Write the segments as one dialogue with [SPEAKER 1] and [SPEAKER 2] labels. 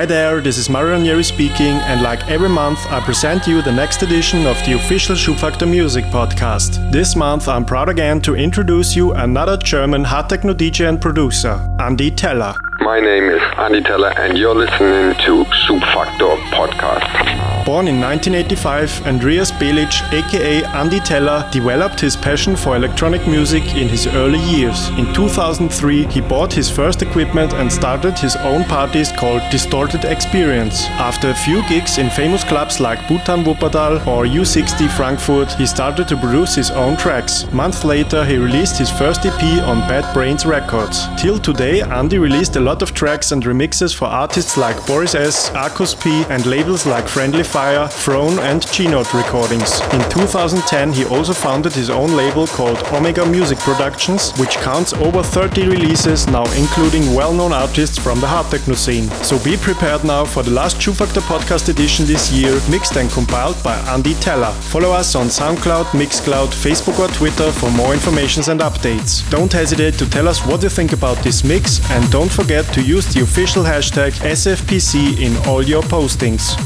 [SPEAKER 1] Hi there, this is Mario Ranieri speaking, and like every month, I present you the next edition of the official Schubfaktor Music podcast. This month, I'm proud again to introduce you another German hard techno DJ and producer, Andi Teller.
[SPEAKER 2] My name is Andi Teller, and you're listening to Schubfaktor Podcast.
[SPEAKER 1] Born in 1985, Andreas Belic, aka Andi Teller, developed his passion for electronic music in his early years. In 2003, he bought his first equipment and started his own parties called Distorted Experience. After a few gigs in famous clubs like Butan Wuppertal or U60 Frankfurt, he started to produce his own tracks. Months later, he released his first EP on Bad Brains Records. Till today, Andi released a lot of tracks and remixes for artists like Boris S, Arkus P, and labels like Friendly Fire, Throne, and G-Not Recordings. In 2010, he also founded his own label called Omega Music Productions, which counts over 30 releases now, including well-known artists from the hard techno scene. So be prepared now for the last Schubfaktor podcast edition this year, mixed and compiled by Andi Teller. Follow us on SoundCloud, Mixcloud, Facebook or Twitter for more information and updates. Don't hesitate to tell us what you think about this mix and don't forget to use the official hashtag SFPC in all your postings.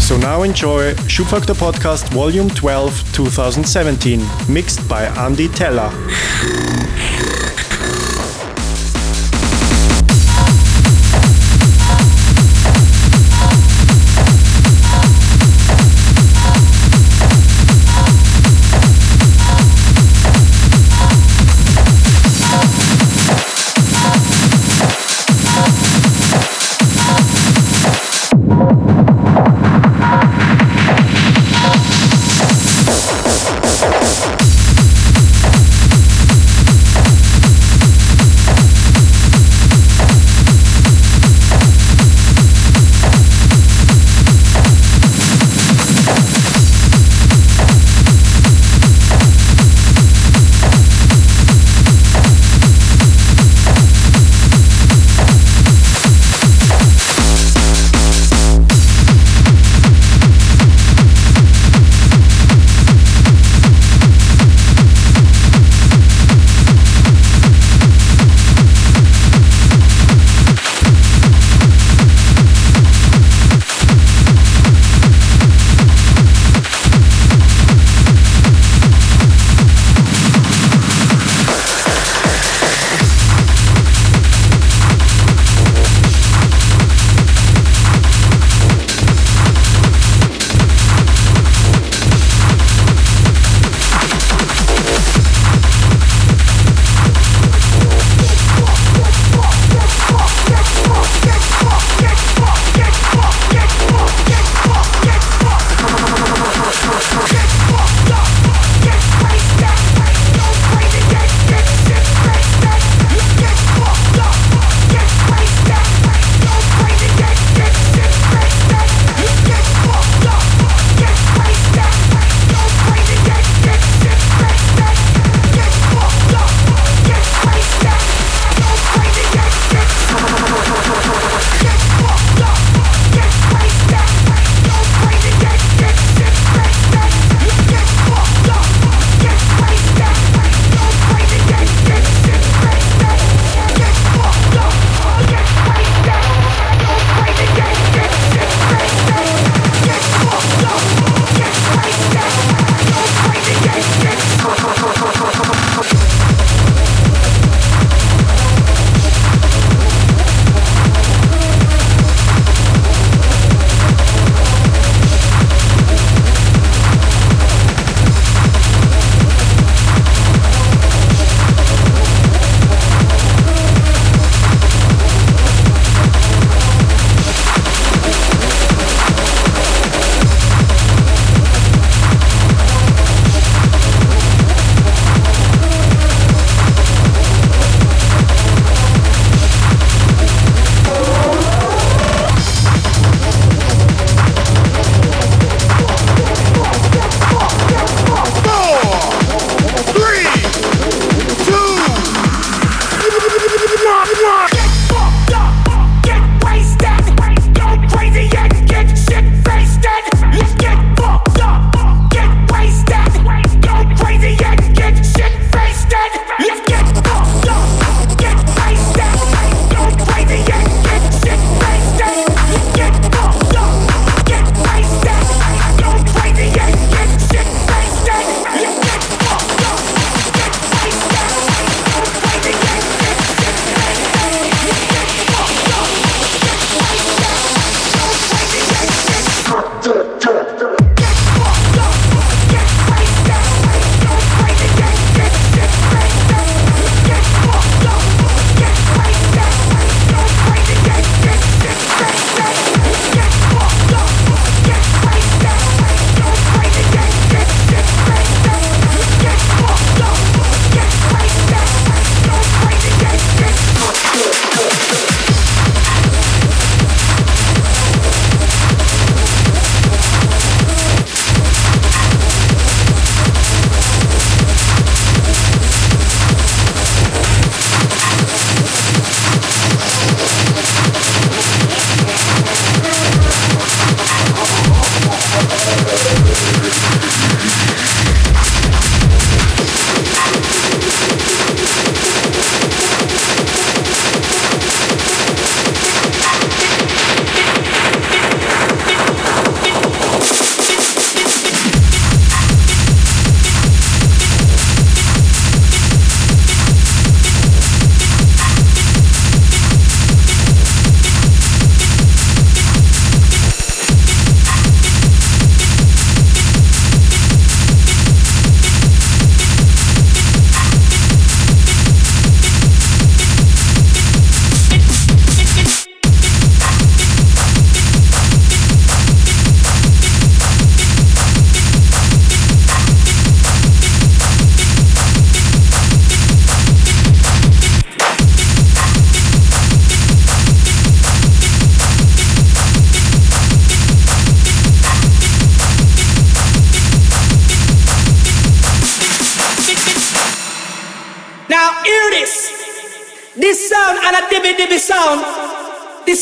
[SPEAKER 1] So now enjoy Schubfaktor Podcast Volume 12 2017, mixed by Andi Teller.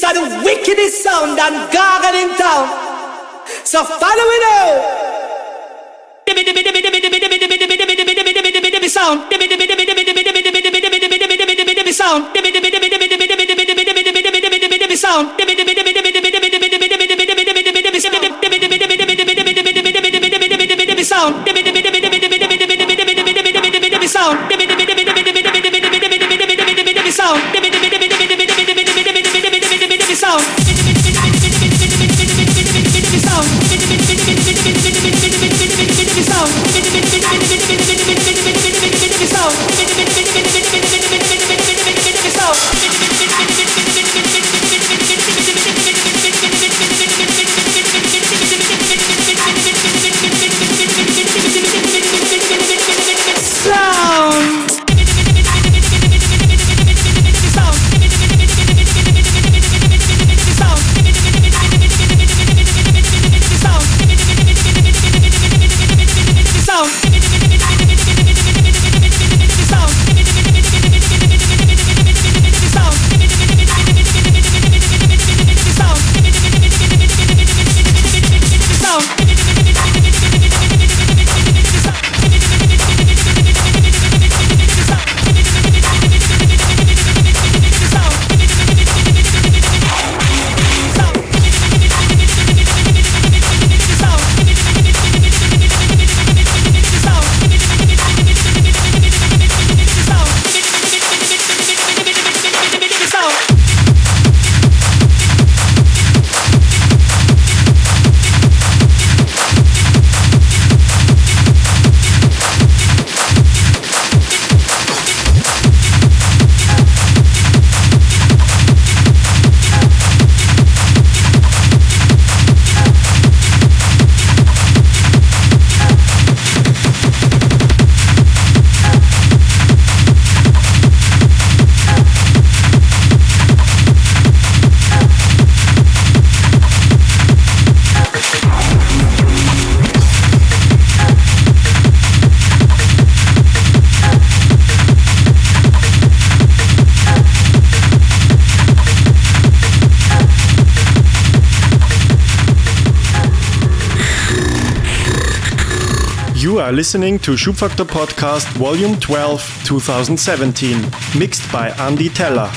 [SPEAKER 3] are the wickedest sound and gargle in town. So follow it out. Sound. Sound. Sound. Sound.
[SPEAKER 1] soul. are listening to Schubfaktor Podcast Volume 12, 2017, mixed by Andi Teller.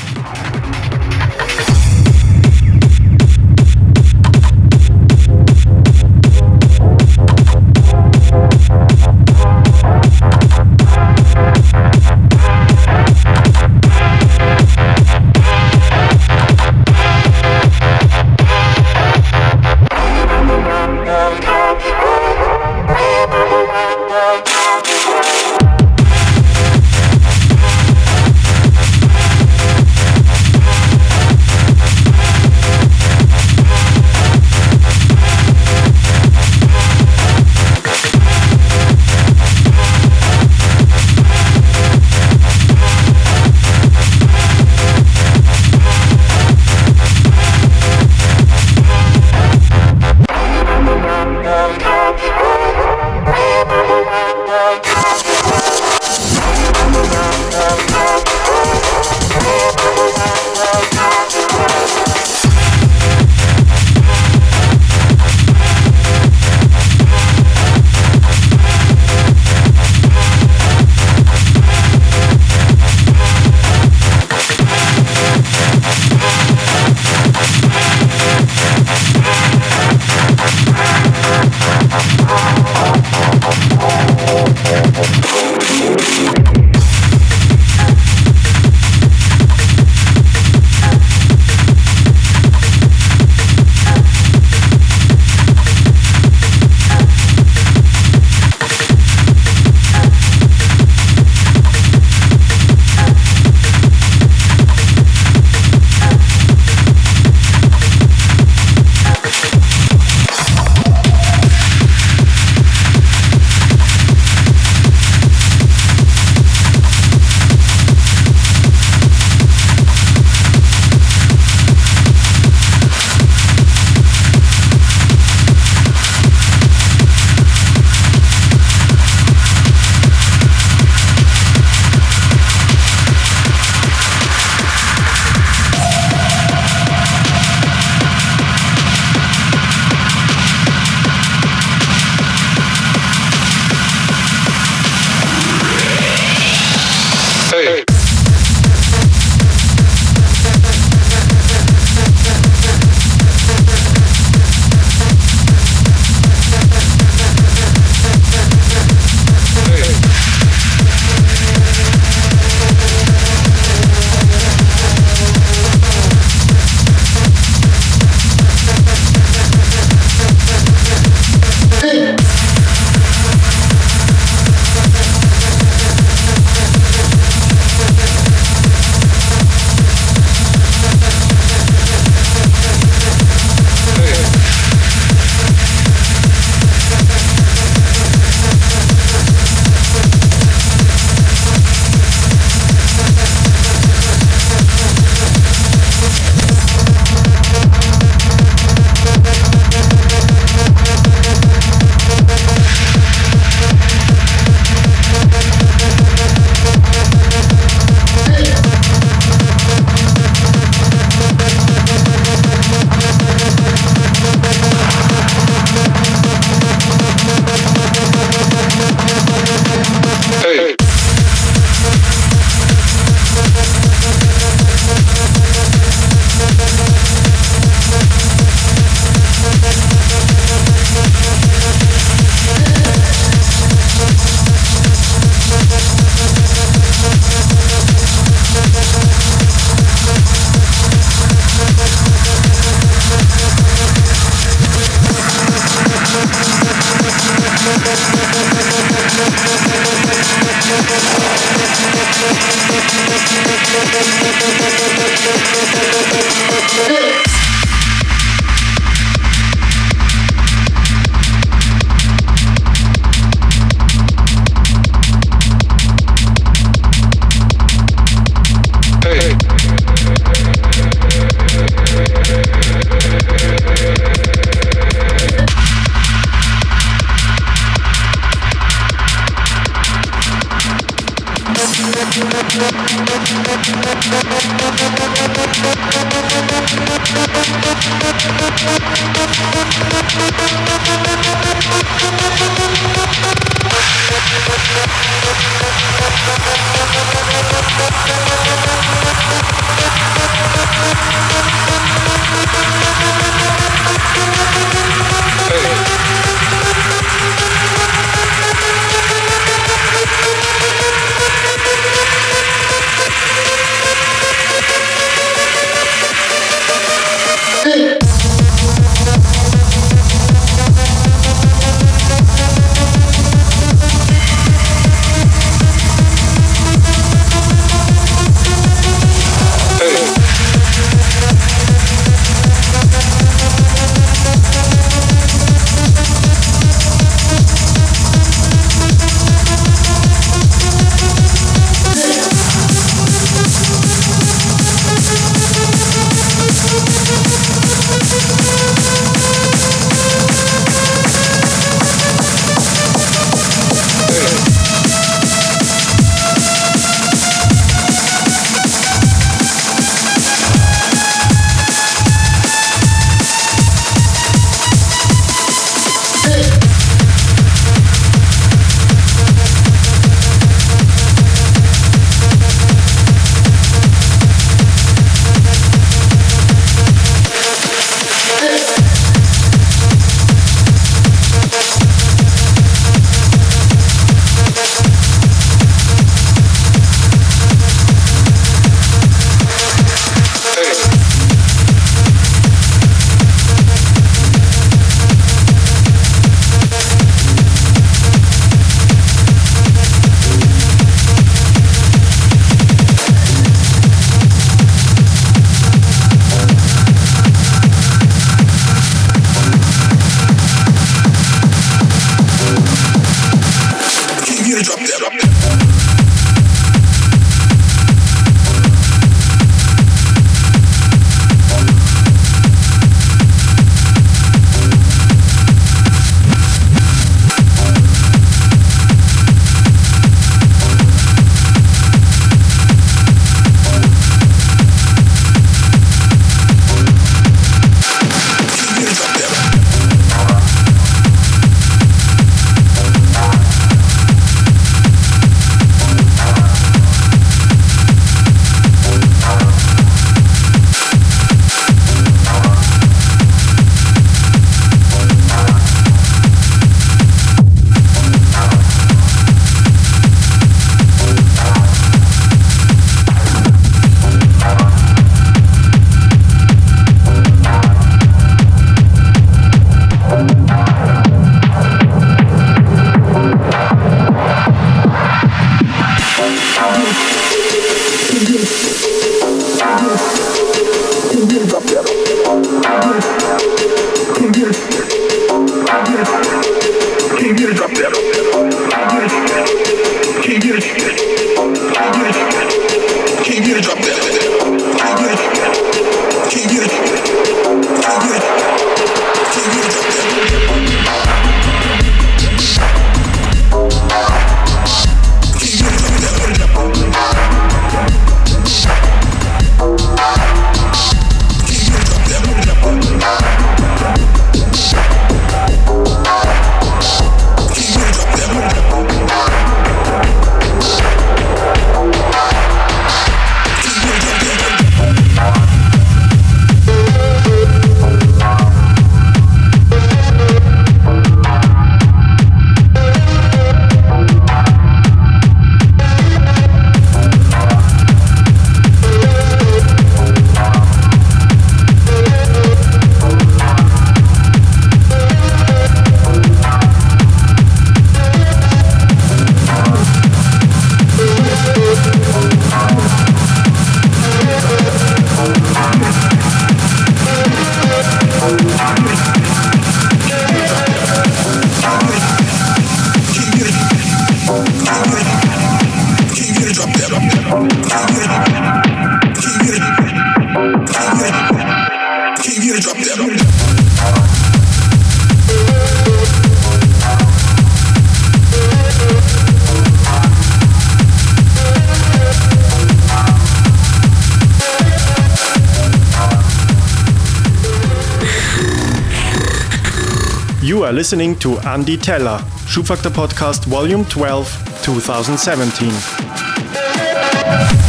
[SPEAKER 1] Listening to Andi Teller, Schubfaktor Podcast Volume 12, 2017.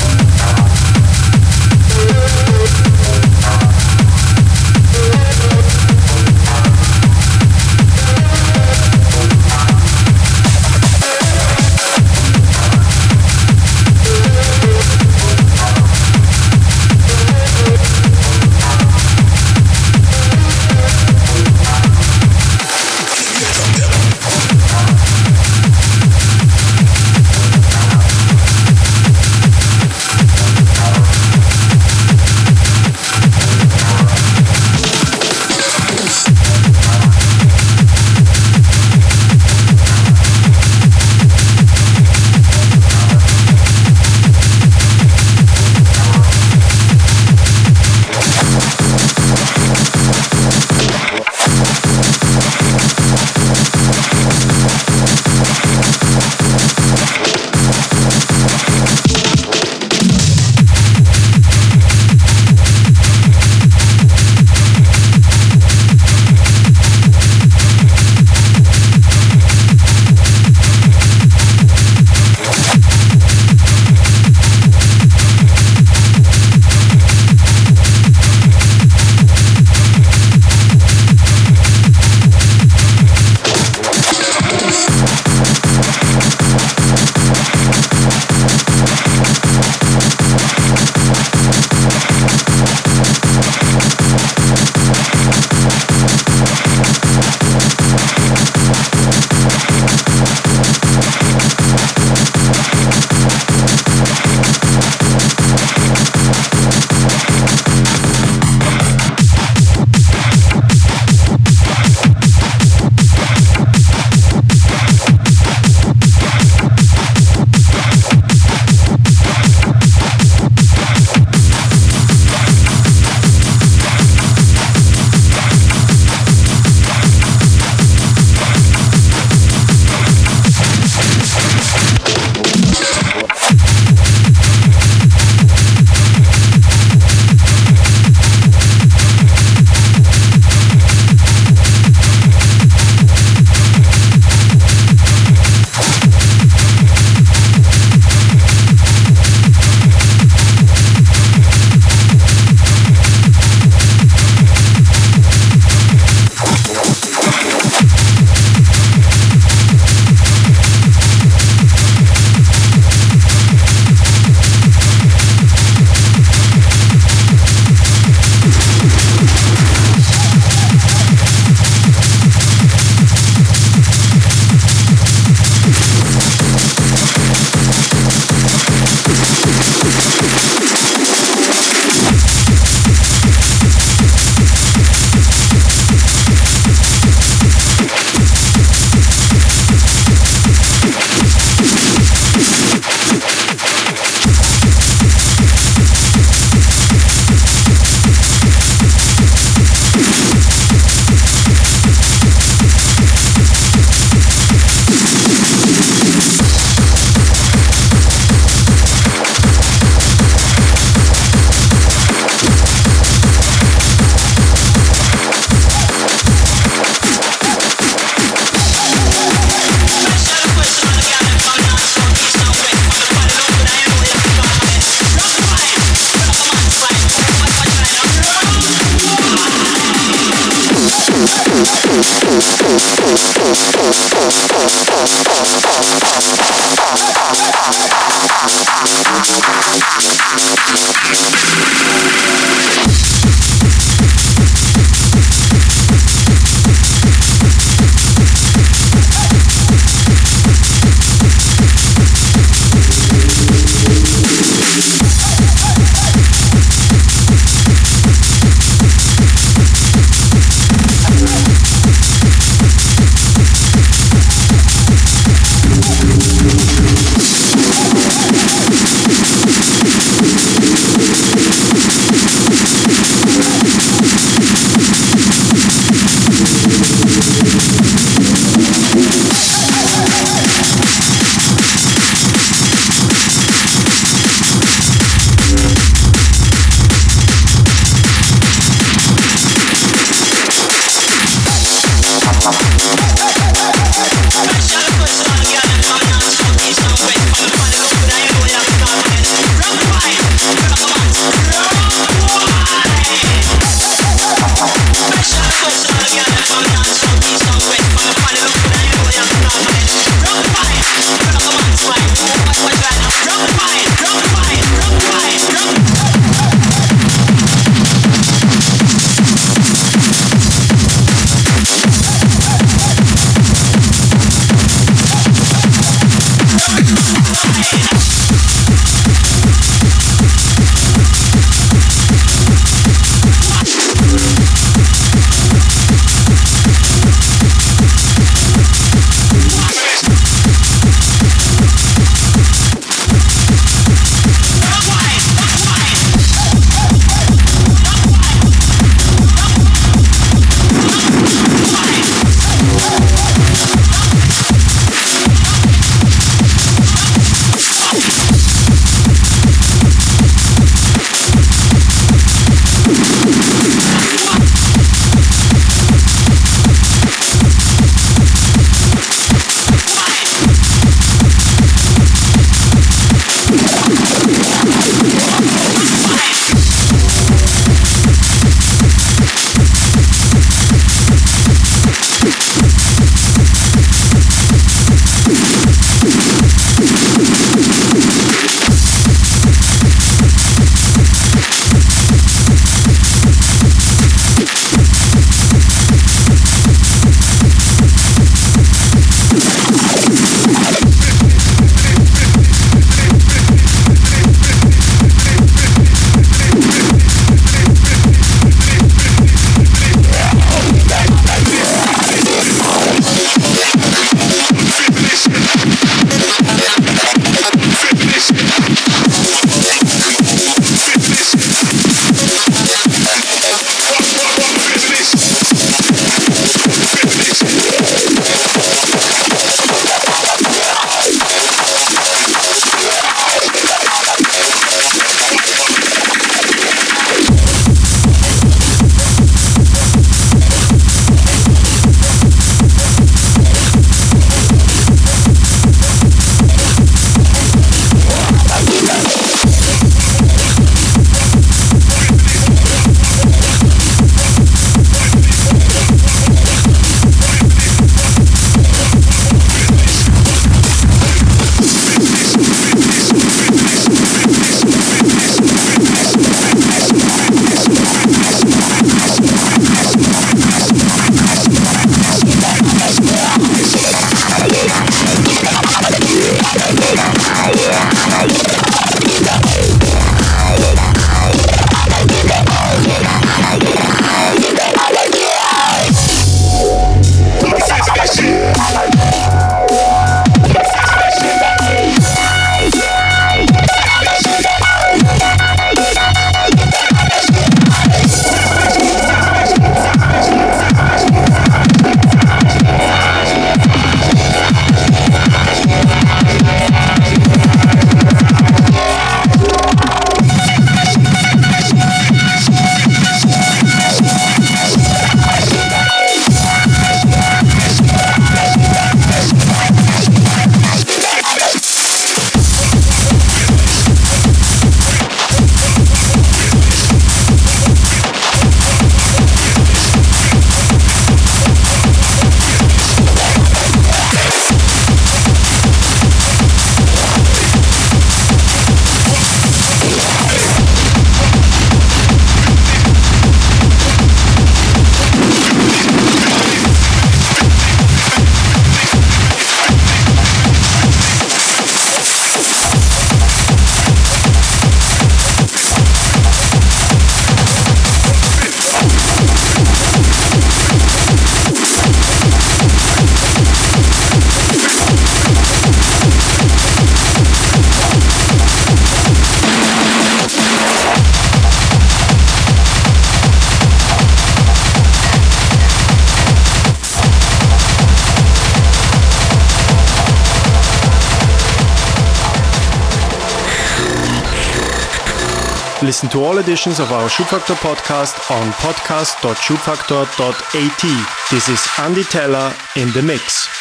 [SPEAKER 1] Listen to all editions of our Schubfaktor podcast on podcast.schubfaktor.at. This is Andi Teller in the mix.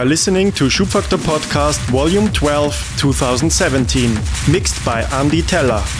[SPEAKER 1] Are listening to Schubfaktor Podcast Volume 12 2017, mixed by Andi Teller.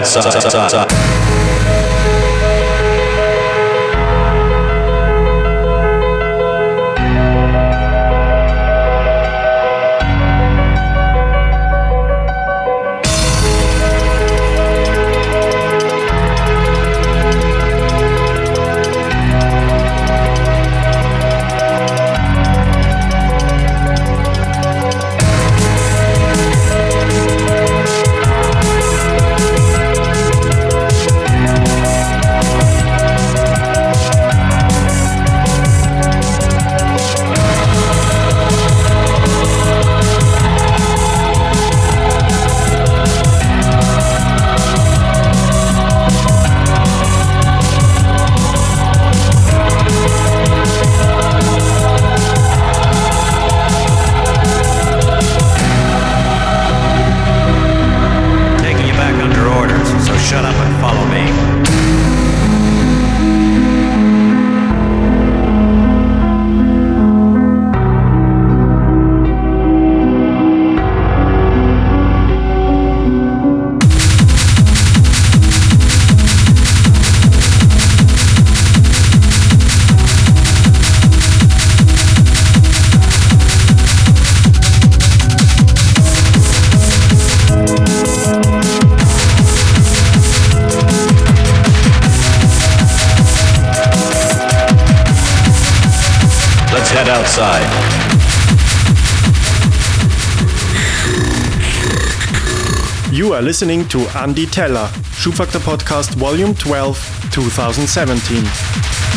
[SPEAKER 4] outside.
[SPEAKER 1] Listening to Andi Teller, Schubfaktor Podcast Volume 12, 2017.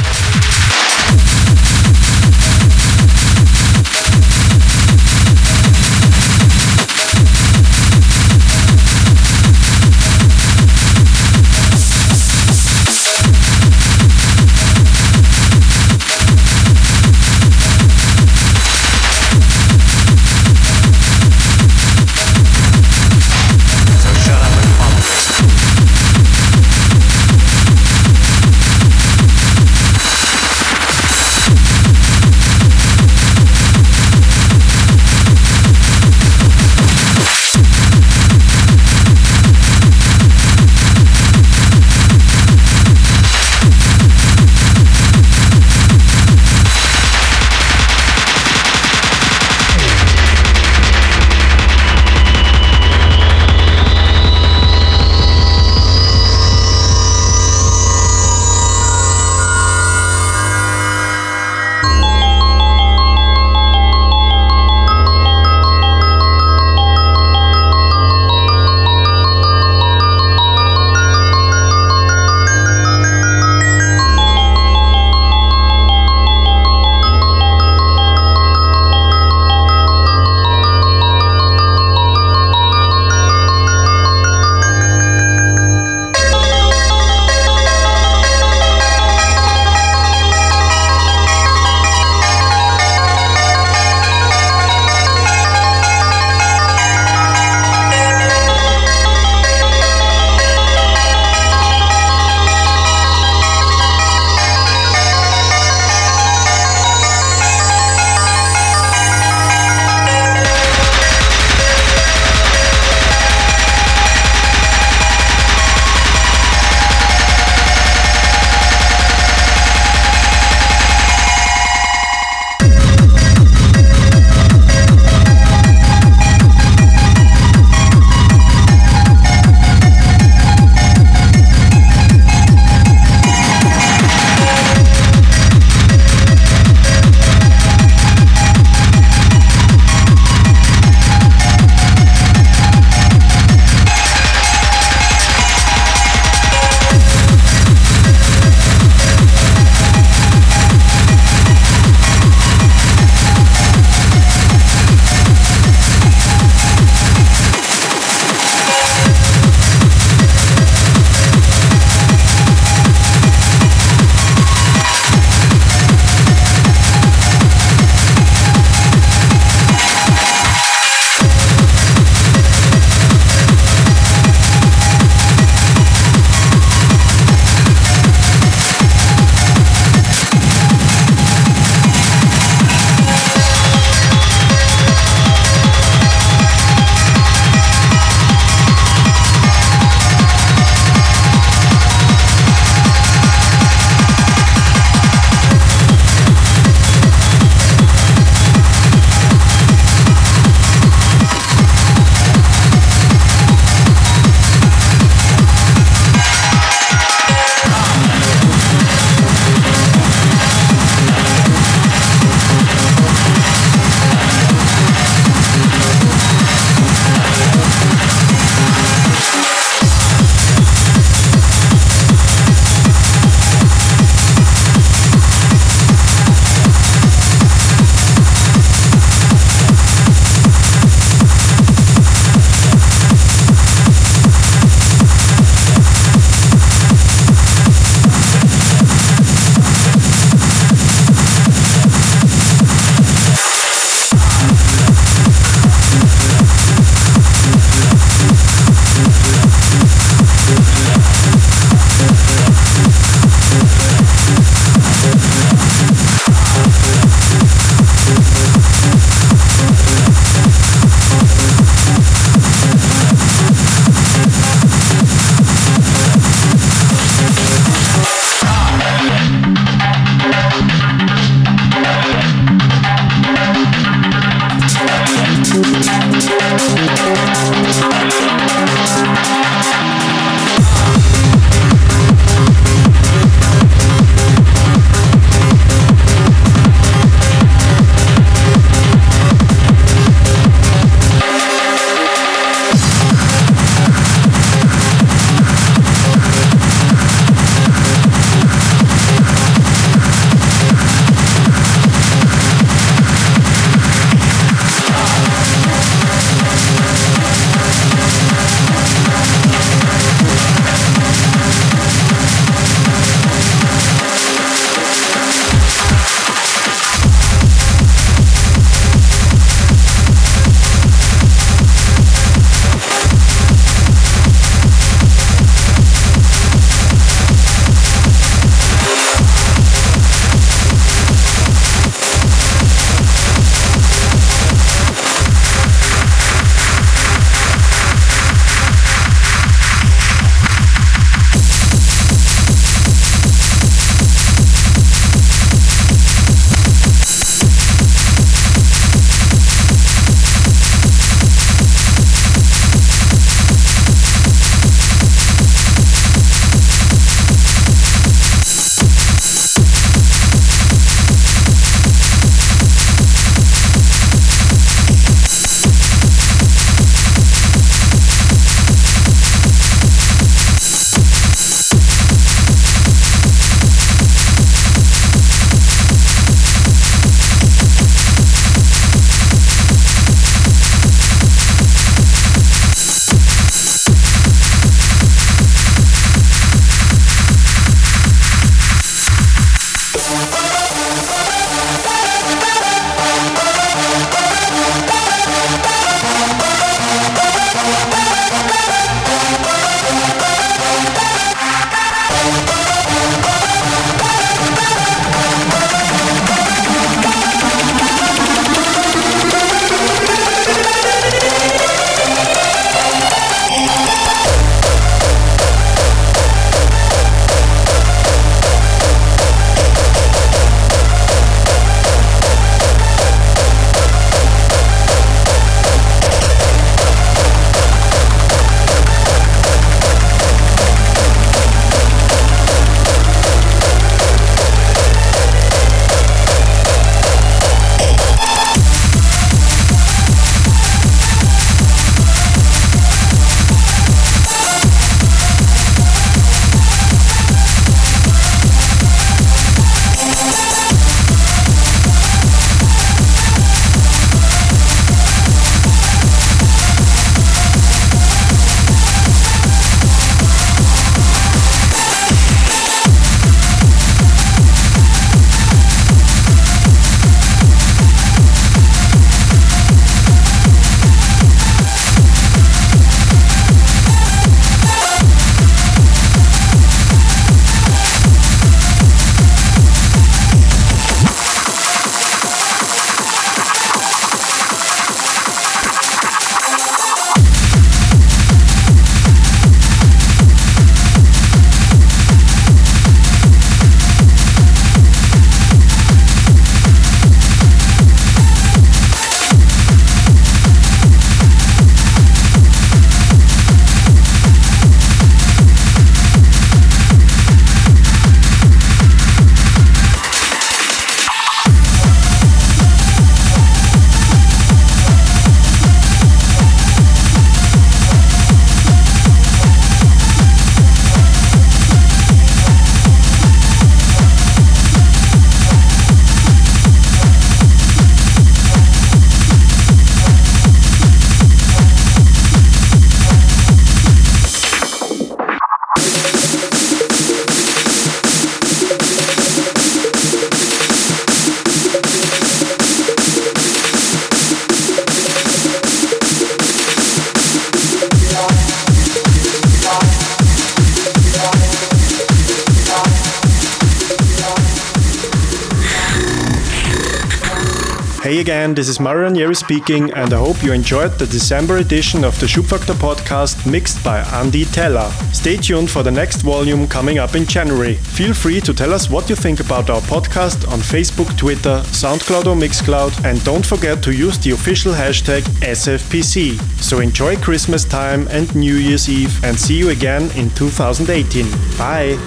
[SPEAKER 1] This is Mario Ranieri speaking, and I hope you enjoyed the December edition of the Schubfaktor podcast mixed by Andi Teller. Stay tuned for the next volume coming up in January. Feel free to tell us what you think about our podcast on Facebook, Twitter, SoundCloud, or Mixcloud, and don't forget to use the official hashtag SFPC. So enjoy Christmas time and New Year's Eve, and see you again in 2018. Bye.